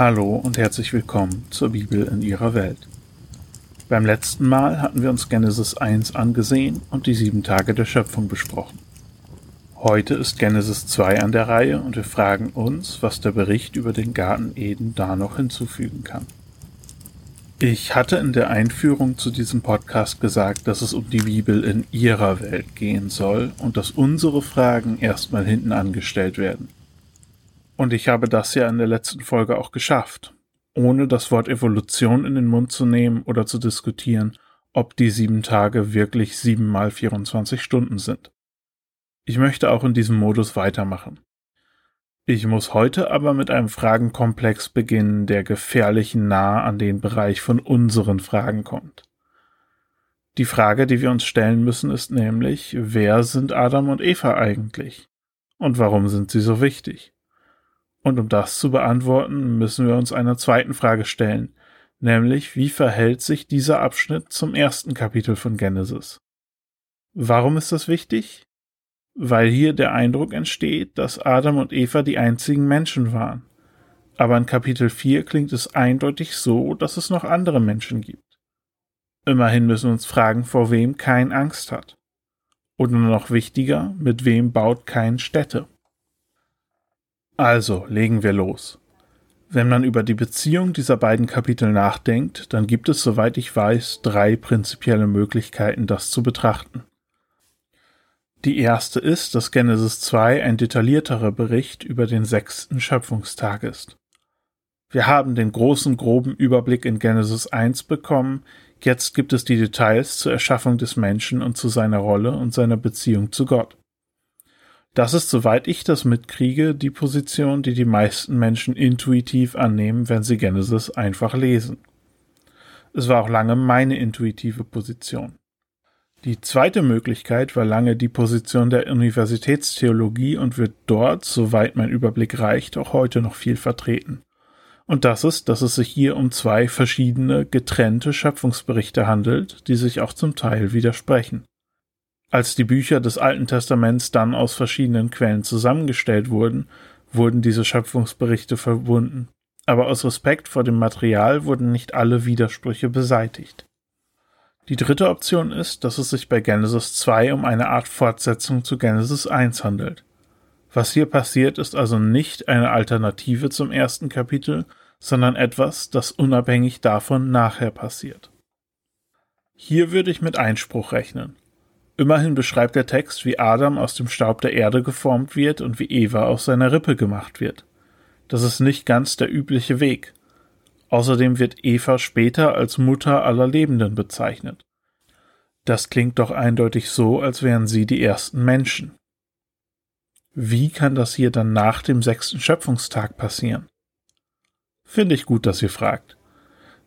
Hallo und herzlich willkommen zur Bibel in ihrer Welt. Beim letzten Mal hatten wir uns Genesis 1 angesehen und die sieben Tage der Schöpfung besprochen. Heute ist Genesis 2 an der Reihe und wir fragen uns, was der Bericht über den Garten Eden da noch hinzufügen kann. Ich hatte in der Einführung zu diesem Podcast gesagt, dass es um die Bibel in ihrer Welt gehen soll und dass unsere Fragen erstmal hinten angestellt werden. Und ich habe das ja in der letzten Folge auch geschafft, ohne das Wort Evolution in den Mund zu nehmen oder zu diskutieren, ob die sieben Tage wirklich sieben mal 24 Stunden sind. Ich möchte auch in diesem Modus weitermachen. Ich muss heute aber mit einem Fragenkomplex beginnen, der gefährlich nah an den Bereich von unseren Fragen kommt. Die Frage, die wir uns stellen müssen, ist nämlich, wer sind Adam und Eva eigentlich? Und warum sind sie so wichtig? Und um das zu beantworten, müssen wir uns einer zweiten Frage stellen, nämlich wie verhält sich dieser Abschnitt zum ersten Kapitel von Genesis? Warum ist das wichtig? Weil hier der Eindruck entsteht, dass Adam und Eva die einzigen Menschen waren. Aber in Kapitel 4 klingt es eindeutig so, dass es noch andere Menschen gibt. Immerhin müssen wir uns fragen, vor wem kein Angst hat. Oder noch wichtiger, mit wem baut kein Städte. Also, legen wir los. Wenn man über die Beziehung dieser beiden Kapitel nachdenkt, dann gibt es, soweit ich weiß, drei prinzipielle Möglichkeiten, das zu betrachten. Die erste ist, dass Genesis 2 ein detaillierterer Bericht über den sechsten Schöpfungstag ist. Wir haben den großen groben Überblick in Genesis 1 bekommen, jetzt gibt es die Details zur Erschaffung des Menschen und zu seiner Rolle und seiner Beziehung zu Gott. Das ist, soweit ich das mitkriege, die Position, die die meisten Menschen intuitiv annehmen, wenn sie Genesis einfach lesen. Es war auch lange meine intuitive Position. Die zweite Möglichkeit war lange die Position der Universitätstheologie und wird dort, soweit mein Überblick reicht, auch heute noch viel vertreten. Und das ist, dass es sich hier um zwei verschiedene, getrennte Schöpfungsberichte handelt, die sich auch zum Teil widersprechen. Als die Bücher des Alten Testaments dann aus verschiedenen Quellen zusammengestellt wurden, wurden diese Schöpfungsberichte verbunden. Aber aus Respekt vor dem Material wurden nicht alle Widersprüche beseitigt. Die dritte Option ist, dass es sich bei Genesis 2 um eine Art Fortsetzung zu Genesis 1 handelt. Was hier passiert, ist also nicht eine Alternative zum ersten Kapitel, sondern etwas, das unabhängig davon nachher passiert. Hier würde ich mit Einspruch rechnen. Immerhin beschreibt der Text, wie Adam aus dem Staub der Erde geformt wird und wie Eva aus seiner Rippe gemacht wird. Das ist nicht ganz der übliche Weg. Außerdem wird Eva später als Mutter aller Lebenden bezeichnet. Das klingt doch eindeutig so, als wären sie die ersten Menschen. Wie kann das hier dann nach dem sechsten Schöpfungstag passieren? Finde ich gut, dass ihr fragt.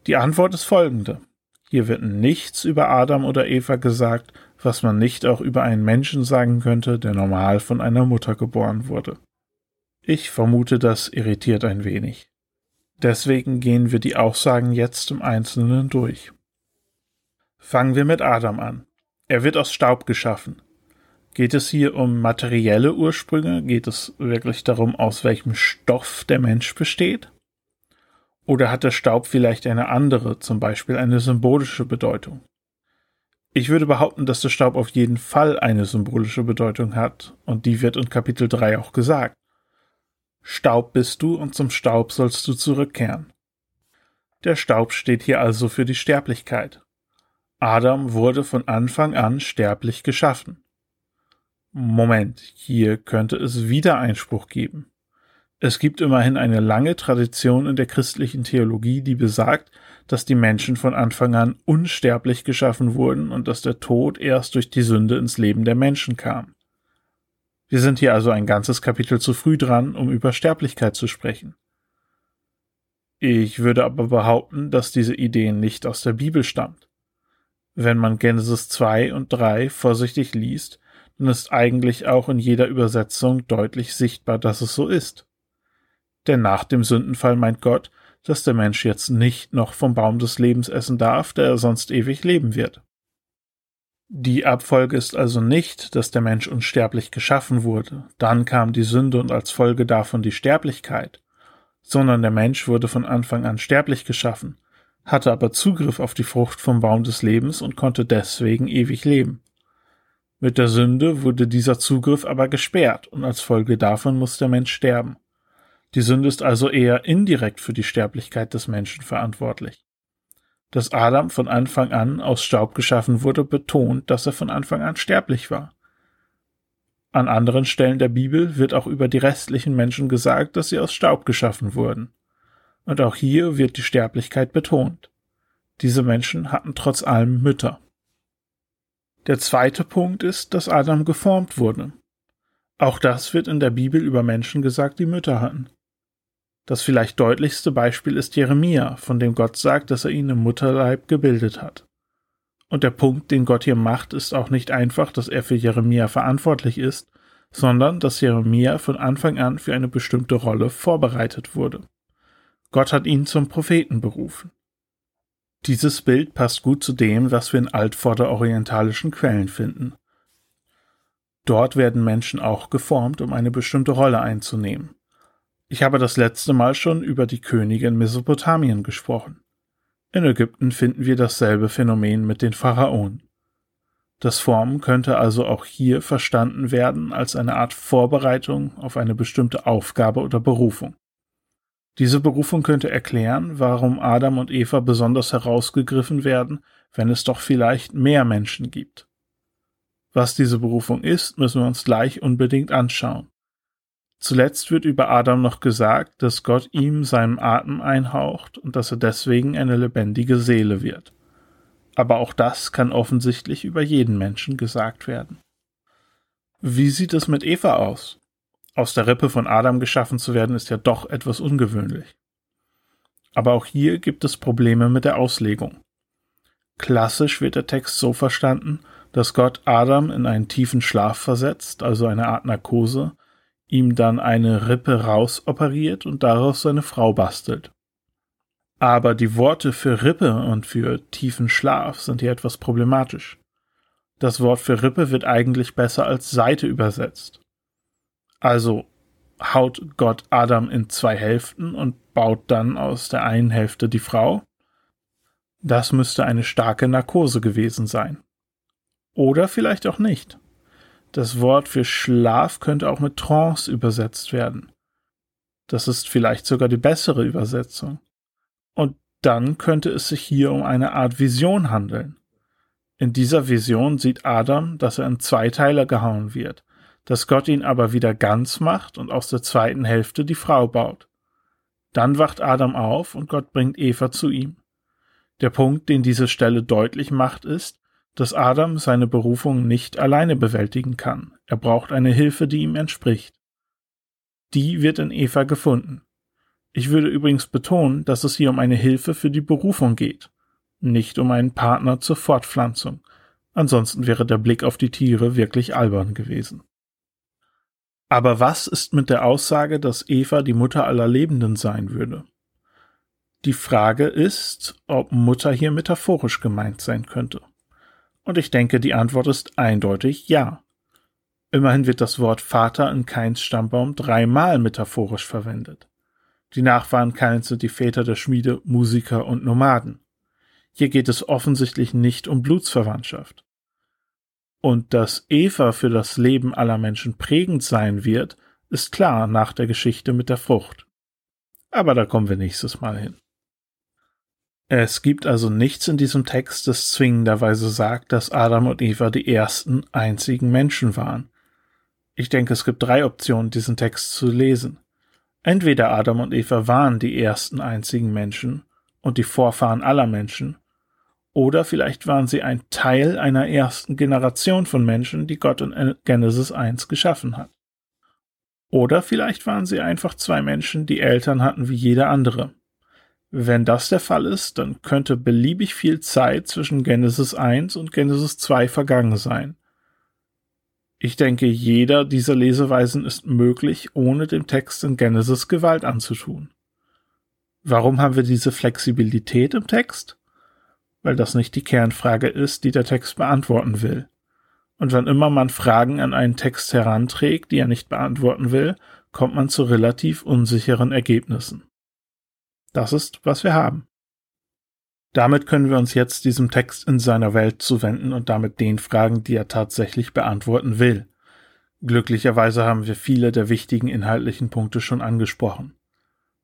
Die Antwort ist folgende. Hier wird nichts über Adam oder Eva gesagt, was man nicht auch über einen Menschen sagen könnte, der normal von einer Mutter geboren wurde. Ich vermute, das irritiert ein wenig. Deswegen gehen wir die Aussagen jetzt im Einzelnen durch. Fangen wir mit Adam an. Er wird aus Staub geschaffen. Geht es hier um materielle Ursprünge? Geht es wirklich darum, aus welchem Stoff der Mensch besteht? Oder hat der Staub vielleicht eine andere, zum Beispiel eine symbolische Bedeutung? Ich würde behaupten, dass der Staub auf jeden Fall eine symbolische Bedeutung hat, und die wird in Kapitel 3 auch gesagt. Staub bist du und zum Staub sollst du zurückkehren. Der Staub steht hier also für die Sterblichkeit. Adam wurde von Anfang an sterblich geschaffen. Moment, hier könnte es wieder Einspruch geben. Es gibt immerhin eine lange Tradition in der christlichen Theologie, die besagt, dass die Menschen von Anfang an unsterblich geschaffen wurden und dass der Tod erst durch die Sünde ins Leben der Menschen kam. Wir sind hier also ein ganzes Kapitel zu früh dran, um über Sterblichkeit zu sprechen. Ich würde aber behaupten, dass diese Idee nicht aus der Bibel stammt. Wenn man Genesis 2 und 3 vorsichtig liest, dann ist eigentlich auch in jeder Übersetzung deutlich sichtbar, dass es so ist. Denn nach dem Sündenfall meint Gott, dass der Mensch jetzt nicht noch vom Baum des Lebens essen darf, der er sonst ewig leben wird. Die Abfolge ist also nicht, dass der Mensch unsterblich geschaffen wurde, dann kam die Sünde und als Folge davon die Sterblichkeit, sondern der Mensch wurde von Anfang an sterblich geschaffen, hatte aber Zugriff auf die Frucht vom Baum des Lebens und konnte deswegen ewig leben. Mit der Sünde wurde dieser Zugriff aber gesperrt und als Folge davon muss der Mensch sterben. Die Sünde ist also eher indirekt für die Sterblichkeit des Menschen verantwortlich. Dass Adam von Anfang an aus Staub geschaffen wurde, betont, dass er von Anfang an sterblich war. An anderen Stellen der Bibel wird auch über die restlichen Menschen gesagt, dass sie aus Staub geschaffen wurden. Und auch hier wird die Sterblichkeit betont. Diese Menschen hatten trotz allem Mütter. Der zweite Punkt ist, dass Adam geformt wurde. Auch das wird in der Bibel über Menschen gesagt, die Mütter hatten. Das vielleicht deutlichste Beispiel ist Jeremia, von dem Gott sagt, dass er ihn im Mutterleib gebildet hat. Und der Punkt, den Gott hier macht, ist auch nicht einfach, dass er für Jeremia verantwortlich ist, sondern dass Jeremia von Anfang an für eine bestimmte Rolle vorbereitet wurde. Gott hat ihn zum Propheten berufen. Dieses Bild passt gut zu dem, was wir in altvorderorientalischen Quellen finden. Dort werden Menschen auch geformt, um eine bestimmte Rolle einzunehmen. Ich habe das letzte Mal schon über die Könige in Mesopotamien gesprochen. In Ägypten finden wir dasselbe Phänomen mit den Pharaonen. Das Formen könnte also auch hier verstanden werden als eine Art Vorbereitung auf eine bestimmte Aufgabe oder Berufung. Diese Berufung könnte erklären, warum Adam und Eva besonders herausgegriffen werden, wenn es doch vielleicht mehr Menschen gibt. Was diese Berufung ist, müssen wir uns gleich unbedingt anschauen. Zuletzt wird über Adam noch gesagt, dass Gott ihm seinen Atem einhaucht und dass er deswegen eine lebendige Seele wird. Aber auch das kann offensichtlich über jeden Menschen gesagt werden. Wie sieht es mit Eva aus? Aus der Rippe von Adam geschaffen zu werden, ist ja doch etwas ungewöhnlich. Aber auch hier gibt es Probleme mit der Auslegung. Klassisch wird der Text so verstanden, dass Gott Adam in einen tiefen Schlaf versetzt, also eine Art Narkose, ihm dann eine Rippe rausoperiert und daraus seine Frau bastelt. Aber die Worte für Rippe und für tiefen Schlaf sind hier etwas problematisch. Das Wort für Rippe wird eigentlich besser als Seite übersetzt. Also haut Gott Adam in zwei Hälften und baut dann aus der einen Hälfte die Frau? Das müsste eine starke Narkose gewesen sein. Oder vielleicht auch nicht. Das Wort für Schlaf könnte auch mit Trance übersetzt werden. Das ist vielleicht sogar die bessere Übersetzung. Und dann könnte es sich hier um eine Art Vision handeln. In dieser Vision sieht Adam, dass er in zwei Teile gehauen wird, dass Gott ihn aber wieder ganz macht und aus der zweiten Hälfte die Frau baut. Dann wacht Adam auf und Gott bringt Eva zu ihm. Der Punkt, den diese Stelle deutlich macht, ist, dass Adam seine Berufung nicht alleine bewältigen kann. Er braucht eine Hilfe, die ihm entspricht. Die wird in Eva gefunden. Ich würde übrigens betonen, dass es hier um eine Hilfe für die Berufung geht, nicht um einen Partner zur Fortpflanzung. Ansonsten wäre der Blick auf die Tiere wirklich albern gewesen. Aber was ist mit der Aussage, dass Eva die Mutter aller Lebenden sein würde? Die Frage ist, ob Mutter hier metaphorisch gemeint sein könnte. Und ich denke, die Antwort ist eindeutig ja. Immerhin wird das Wort Vater in Kains Stammbaum dreimal metaphorisch verwendet. Die Nachfahren Kains sind die Väter der Schmiede, Musiker und Nomaden. Hier geht es offensichtlich nicht um Blutsverwandtschaft. Und dass Eva für das Leben aller Menschen prägend sein wird, ist klar nach der Geschichte mit der Frucht. Aber da kommen wir nächstes Mal hin. Es gibt also nichts in diesem Text, das zwingenderweise sagt, dass Adam und Eva die ersten einzigen Menschen waren. Ich denke, es gibt drei Optionen, diesen Text zu lesen. Entweder Adam und Eva waren die ersten einzigen Menschen und die Vorfahren aller Menschen, oder vielleicht waren sie ein Teil einer ersten Generation von Menschen, die Gott in Genesis 1 geschaffen hat. Oder vielleicht waren sie einfach zwei Menschen, die Eltern hatten wie jeder andere. Wenn das der Fall ist, dann könnte beliebig viel Zeit zwischen Genesis 1 und Genesis 2 vergangen sein. Ich denke, jeder dieser Leseweisen ist möglich, ohne dem Text in Genesis Gewalt anzutun. Warum haben wir diese Flexibilität im Text? Weil das nicht die Kernfrage ist, die der Text beantworten will. Und wann immer man Fragen an einen Text heranträgt, die er nicht beantworten will, kommt man zu relativ unsicheren Ergebnissen. Das ist, was wir haben. Damit können wir uns jetzt diesem Text in seiner Welt zuwenden und damit den Fragen, die er tatsächlich beantworten will. Glücklicherweise haben wir viele der wichtigen inhaltlichen Punkte schon angesprochen.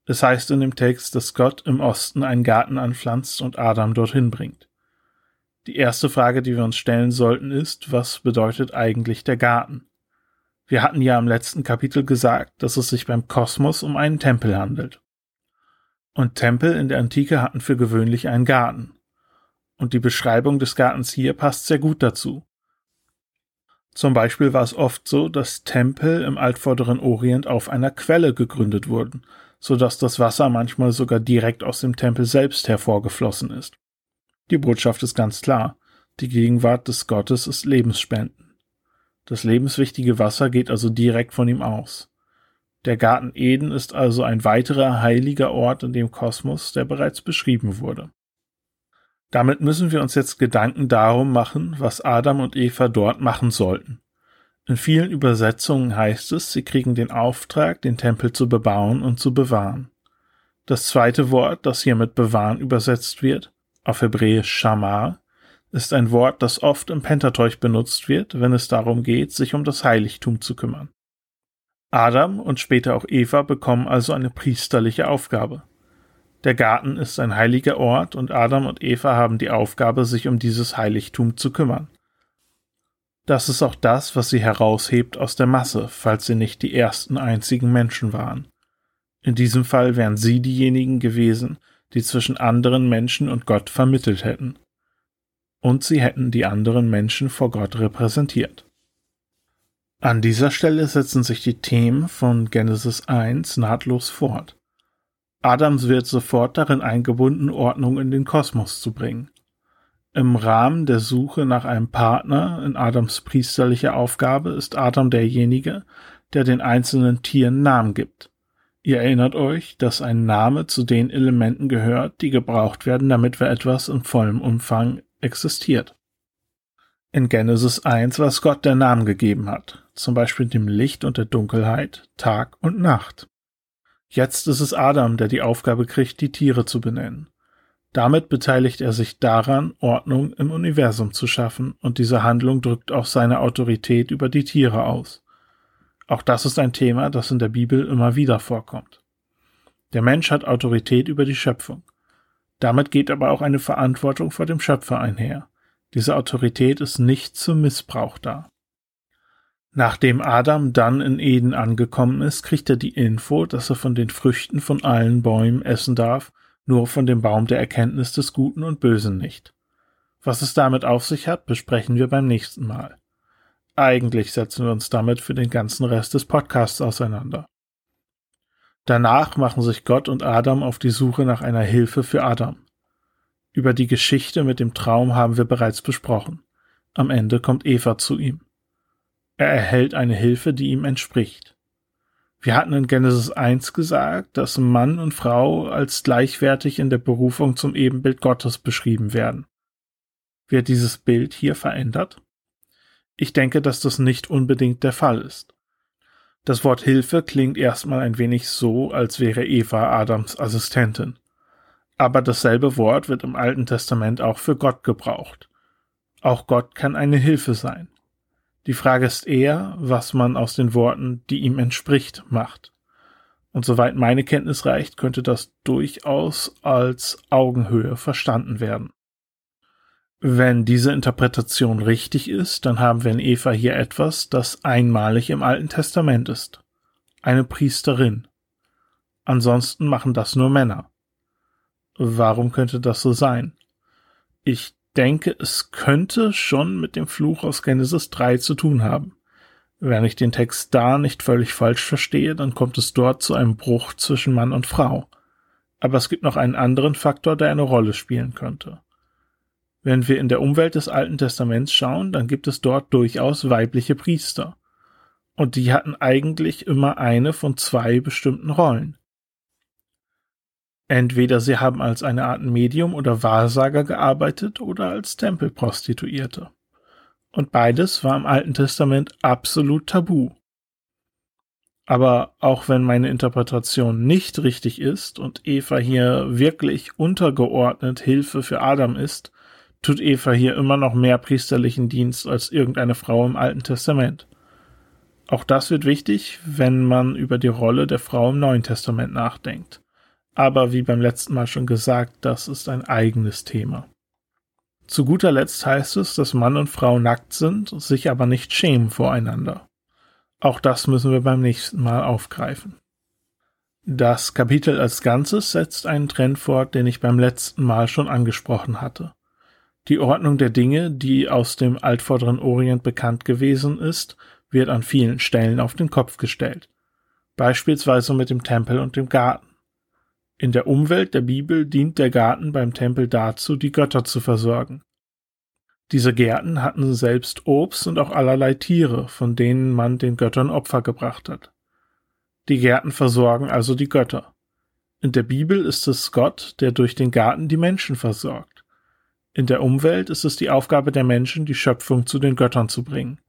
Es heißt in dem Text, dass Gott im Osten einen Garten anpflanzt und Adam dorthin bringt. Die erste Frage, die wir uns stellen sollten, ist, was bedeutet eigentlich der Garten? Wir hatten ja im letzten Kapitel gesagt, dass es sich beim Kosmos um einen Tempel handelt. Und Tempel in der Antike hatten für gewöhnlich einen Garten. Und die Beschreibung des Gartens hier passt sehr gut dazu. Zum Beispiel war es oft so, dass Tempel im altvorderen Orient auf einer Quelle gegründet wurden, so dass das Wasser manchmal sogar direkt aus dem Tempel selbst hervorgeflossen ist. Die Botschaft ist ganz klar. Die Gegenwart des Gottes ist Lebensspenden. Das lebenswichtige Wasser geht also direkt von ihm aus. Der Garten Eden ist also ein weiterer heiliger Ort in dem Kosmos, der bereits beschrieben wurde. Damit müssen wir uns jetzt Gedanken darum machen, was Adam und Eva dort machen sollten. In vielen Übersetzungen heißt es, sie kriegen den Auftrag, den Tempel zu bebauen und zu bewahren. Das zweite Wort, das hier mit bewahren übersetzt wird, auf Hebräisch Shamar, ist ein Wort, das oft im Pentateuch benutzt wird, wenn es darum geht, sich um das Heiligtum zu kümmern. Adam und später auch Eva bekommen also eine priesterliche Aufgabe. Der Garten ist ein heiliger Ort und Adam und Eva haben die Aufgabe, sich um dieses Heiligtum zu kümmern. Das ist auch das, was sie heraushebt aus der Masse, falls sie nicht die ersten einzigen Menschen waren. In diesem Fall wären sie diejenigen gewesen, die zwischen anderen Menschen und Gott vermittelt hätten. Und sie hätten die anderen Menschen vor Gott repräsentiert. An dieser Stelle setzen sich die Themen von Genesis 1 nahtlos fort. Adams wird sofort darin eingebunden, Ordnung in den Kosmos zu bringen. Im Rahmen der Suche nach einem Partner in Adams priesterlicher Aufgabe ist Adam derjenige, der den einzelnen Tieren Namen gibt. Ihr erinnert euch, dass ein Name zu den Elementen gehört, die gebraucht werden, damit wir etwas in vollem Umfang existiert. In Genesis 1 was Gott der Namen gegeben hat, zum Beispiel dem Licht und der Dunkelheit, Tag und Nacht. Jetzt ist es Adam, der die Aufgabe kriegt, die Tiere zu benennen. Damit beteiligt er sich daran, Ordnung im Universum zu schaffen, und diese Handlung drückt auch seine Autorität über die Tiere aus. Auch das ist ein Thema, das in der Bibel immer wieder vorkommt. Der Mensch hat Autorität über die Schöpfung. Damit geht aber auch eine Verantwortung vor dem Schöpfer einher. Diese Autorität ist nicht zum Missbrauch da. Nachdem Adam dann in Eden angekommen ist, kriegt er die Info, dass er von den Früchten von allen Bäumen essen darf, nur von dem Baum der Erkenntnis des Guten und Bösen nicht. Was es damit auf sich hat, besprechen wir beim nächsten Mal. Eigentlich setzen wir uns damit für den ganzen Rest des Podcasts auseinander. Danach machen sich Gott und Adam auf die Suche nach einer Hilfe für Adam. Über die Geschichte mit dem Traum haben wir bereits besprochen. Am Ende kommt Eva zu ihm. Er erhält eine Hilfe, die ihm entspricht. Wir hatten in Genesis 1 gesagt, dass Mann und Frau als gleichwertig in der Berufung zum Ebenbild Gottes beschrieben werden. Wird dieses Bild hier verändert? Ich denke, dass das nicht unbedingt der Fall ist. Das Wort Hilfe klingt erstmal ein wenig so, als wäre Eva Adams Assistentin. Aber dasselbe Wort wird im Alten Testament auch für Gott gebraucht. Auch Gott kann eine Hilfe sein. Die Frage ist eher, was man aus den Worten, die ihm entspricht, macht. Und soweit meine Kenntnis reicht, könnte das durchaus als Augenhöhe verstanden werden. Wenn diese Interpretation richtig ist, dann haben wir in Eva hier etwas, das einmalig im Alten Testament ist. Eine Priesterin. Ansonsten machen das nur Männer. Warum könnte das so sein? Ich denke, es könnte schon mit dem Fluch aus Genesis 3 zu tun haben. Wenn ich den Text da nicht völlig falsch verstehe, dann kommt es dort zu einem Bruch zwischen Mann und Frau. Aber es gibt noch einen anderen Faktor, der eine Rolle spielen könnte. Wenn wir in der Umwelt des Alten Testaments schauen, dann gibt es dort durchaus weibliche Priester. Und die hatten eigentlich immer eine von zwei bestimmten Rollen. Entweder sie haben als eine Art Medium oder Wahrsager gearbeitet oder als Tempelprostituierte. Und beides war im Alten Testament absolut tabu. Aber auch wenn meine Interpretation nicht richtig ist und Eva hier wirklich untergeordnet Hilfe für Adam ist, tut Eva hier immer noch mehr priesterlichen Dienst als irgendeine Frau im Alten Testament. Auch das wird wichtig, wenn man über die Rolle der Frau im Neuen Testament nachdenkt. Aber wie beim letzten Mal schon gesagt, das ist ein eigenes Thema. Zu guter Letzt heißt es, dass Mann und Frau nackt sind, sich aber nicht schämen voreinander. Auch das müssen wir beim nächsten Mal aufgreifen. Das Kapitel als Ganzes setzt einen Trend fort, den ich beim letzten Mal schon angesprochen hatte. Die Ordnung der Dinge, die aus dem altvorderen Orient bekannt gewesen ist, wird an vielen Stellen auf den Kopf gestellt. Beispielsweise mit dem Tempel und dem Garten. In der Umwelt der Bibel dient der Garten beim Tempel dazu, die Götter zu versorgen. Diese Gärten hatten selbst Obst und auch allerlei Tiere, von denen man den Göttern Opfer gebracht hat. Die Gärten versorgen also die Götter. In der Bibel ist es Gott, der durch den Garten die Menschen versorgt. In der Umwelt ist es die Aufgabe der Menschen, die Schöpfung zu den Göttern zu bringen.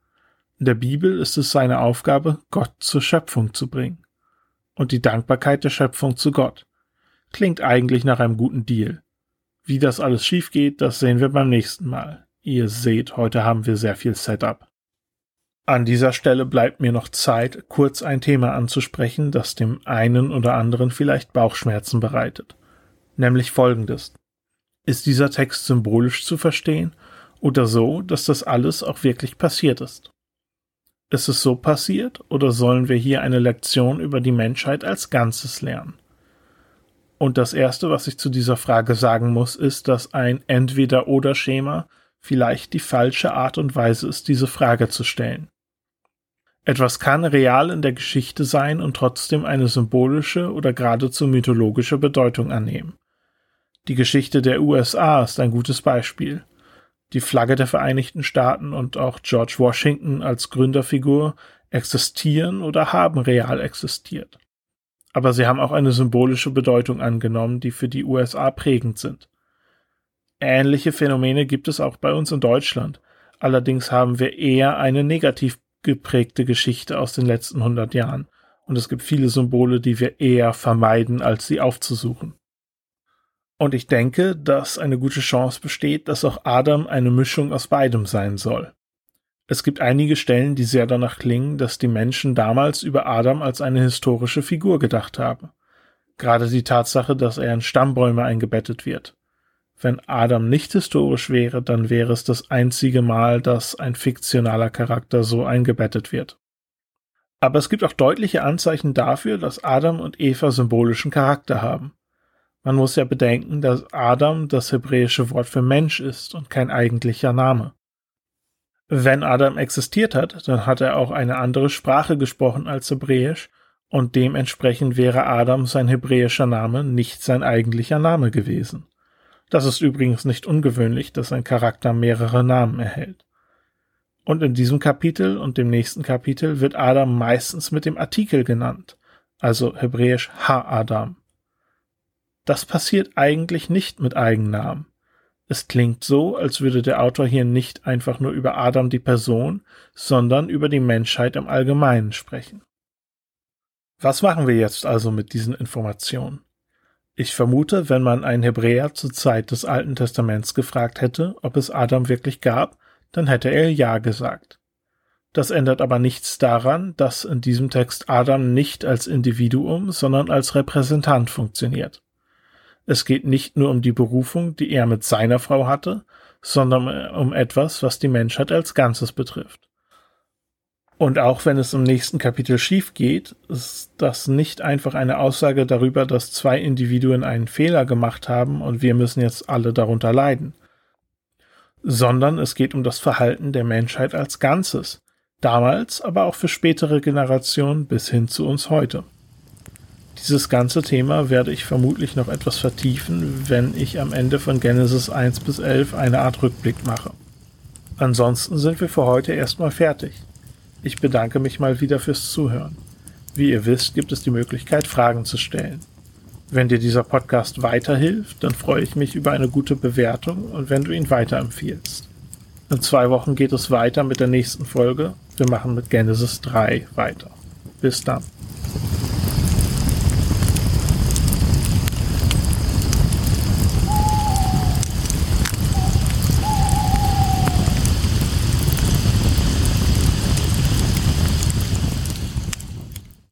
In der Bibel ist es seine Aufgabe, Gott zur Schöpfung zu bringen. Und die Dankbarkeit der Schöpfung zu Gott. Klingt eigentlich nach einem guten Deal. Wie das alles schief geht, das sehen wir beim nächsten Mal. Ihr seht, heute haben wir sehr viel Setup. An dieser Stelle bleibt mir noch Zeit, kurz ein Thema anzusprechen, das dem einen oder anderen vielleicht Bauchschmerzen bereitet. Nämlich folgendes. Ist dieser Text symbolisch zu verstehen oder so, dass das alles auch wirklich passiert ist? Ist es so passiert oder sollen wir hier eine Lektion über die Menschheit als Ganzes lernen? Und das Erste, was ich zu dieser Frage sagen muss, ist, dass ein Entweder-oder-Schema vielleicht die falsche Art und Weise ist, diese Frage zu stellen. Etwas kann real in der Geschichte sein und trotzdem eine symbolische oder geradezu mythologische Bedeutung annehmen. Die Geschichte der USA ist ein gutes Beispiel. Die Flagge der Vereinigten Staaten und auch George Washington als Gründerfigur existieren oder haben real existiert. Aber sie haben auch eine symbolische Bedeutung angenommen, die für die USA prägend sind. Ähnliche Phänomene gibt es auch bei uns in Deutschland. Allerdings haben wir eher eine negativ geprägte Geschichte aus den letzten 100 Jahren. Und es gibt viele Symbole, die wir eher vermeiden, als sie aufzusuchen. Und ich denke, dass eine gute Chance besteht, dass auch Adam eine Mischung aus beidem sein soll. Es gibt einige Stellen, die sehr danach klingen, dass die Menschen damals über Adam als eine historische Figur gedacht haben. Gerade die Tatsache, dass er in Stammbäume eingebettet wird. Wenn Adam nicht historisch wäre, dann wäre es das einzige Mal, dass ein fiktionaler Charakter so eingebettet wird. Aber es gibt auch deutliche Anzeichen dafür, dass Adam und Eva symbolischen Charakter haben. Man muss ja bedenken, dass Adam das hebräische Wort für Mensch ist und kein eigentlicher Name. Wenn Adam existiert hat, dann hat er auch eine andere Sprache gesprochen als Hebräisch und dementsprechend wäre Adam sein hebräischer Name nicht sein eigentlicher Name gewesen. Das ist übrigens nicht ungewöhnlich, dass ein Charakter mehrere Namen erhält. Und in diesem Kapitel und dem nächsten Kapitel wird Adam meistens mit dem Artikel genannt, also hebräisch Ha-Adam. Das passiert eigentlich nicht mit Eigennamen. Es klingt so, als würde der Autor hier nicht einfach nur über Adam die Person, sondern über die Menschheit im Allgemeinen sprechen. Was machen wir jetzt also mit diesen Informationen? Ich vermute, wenn man einen Hebräer zur Zeit des Alten Testaments gefragt hätte, ob es Adam wirklich gab, dann hätte er Ja gesagt. Das ändert aber nichts daran, dass in diesem Text Adam nicht als Individuum, sondern als Repräsentant funktioniert. Es geht nicht nur um die Berufung, die er mit seiner Frau hatte, sondern um etwas, was die Menschheit als Ganzes betrifft. Und auch wenn es im nächsten Kapitel schief geht, ist das nicht einfach eine Aussage darüber, dass zwei Individuen einen Fehler gemacht haben und wir müssen jetzt alle darunter leiden. Sondern es geht um das Verhalten der Menschheit als Ganzes, damals, aber auch für spätere Generationen bis hin zu uns heute. Dieses ganze Thema werde ich vermutlich noch etwas vertiefen, wenn ich am Ende von Genesis 1 bis 11 eine Art Rückblick mache. Ansonsten sind wir für heute erstmal fertig. Ich bedanke mich mal wieder fürs Zuhören. Wie ihr wisst, gibt es die Möglichkeit, Fragen zu stellen. Wenn dir dieser Podcast weiterhilft, dann freue ich mich über eine gute Bewertung und wenn du ihn weiterempfiehlst. In zwei Wochen geht es weiter mit der nächsten Folge. Wir machen mit Genesis 3 weiter. Bis dann.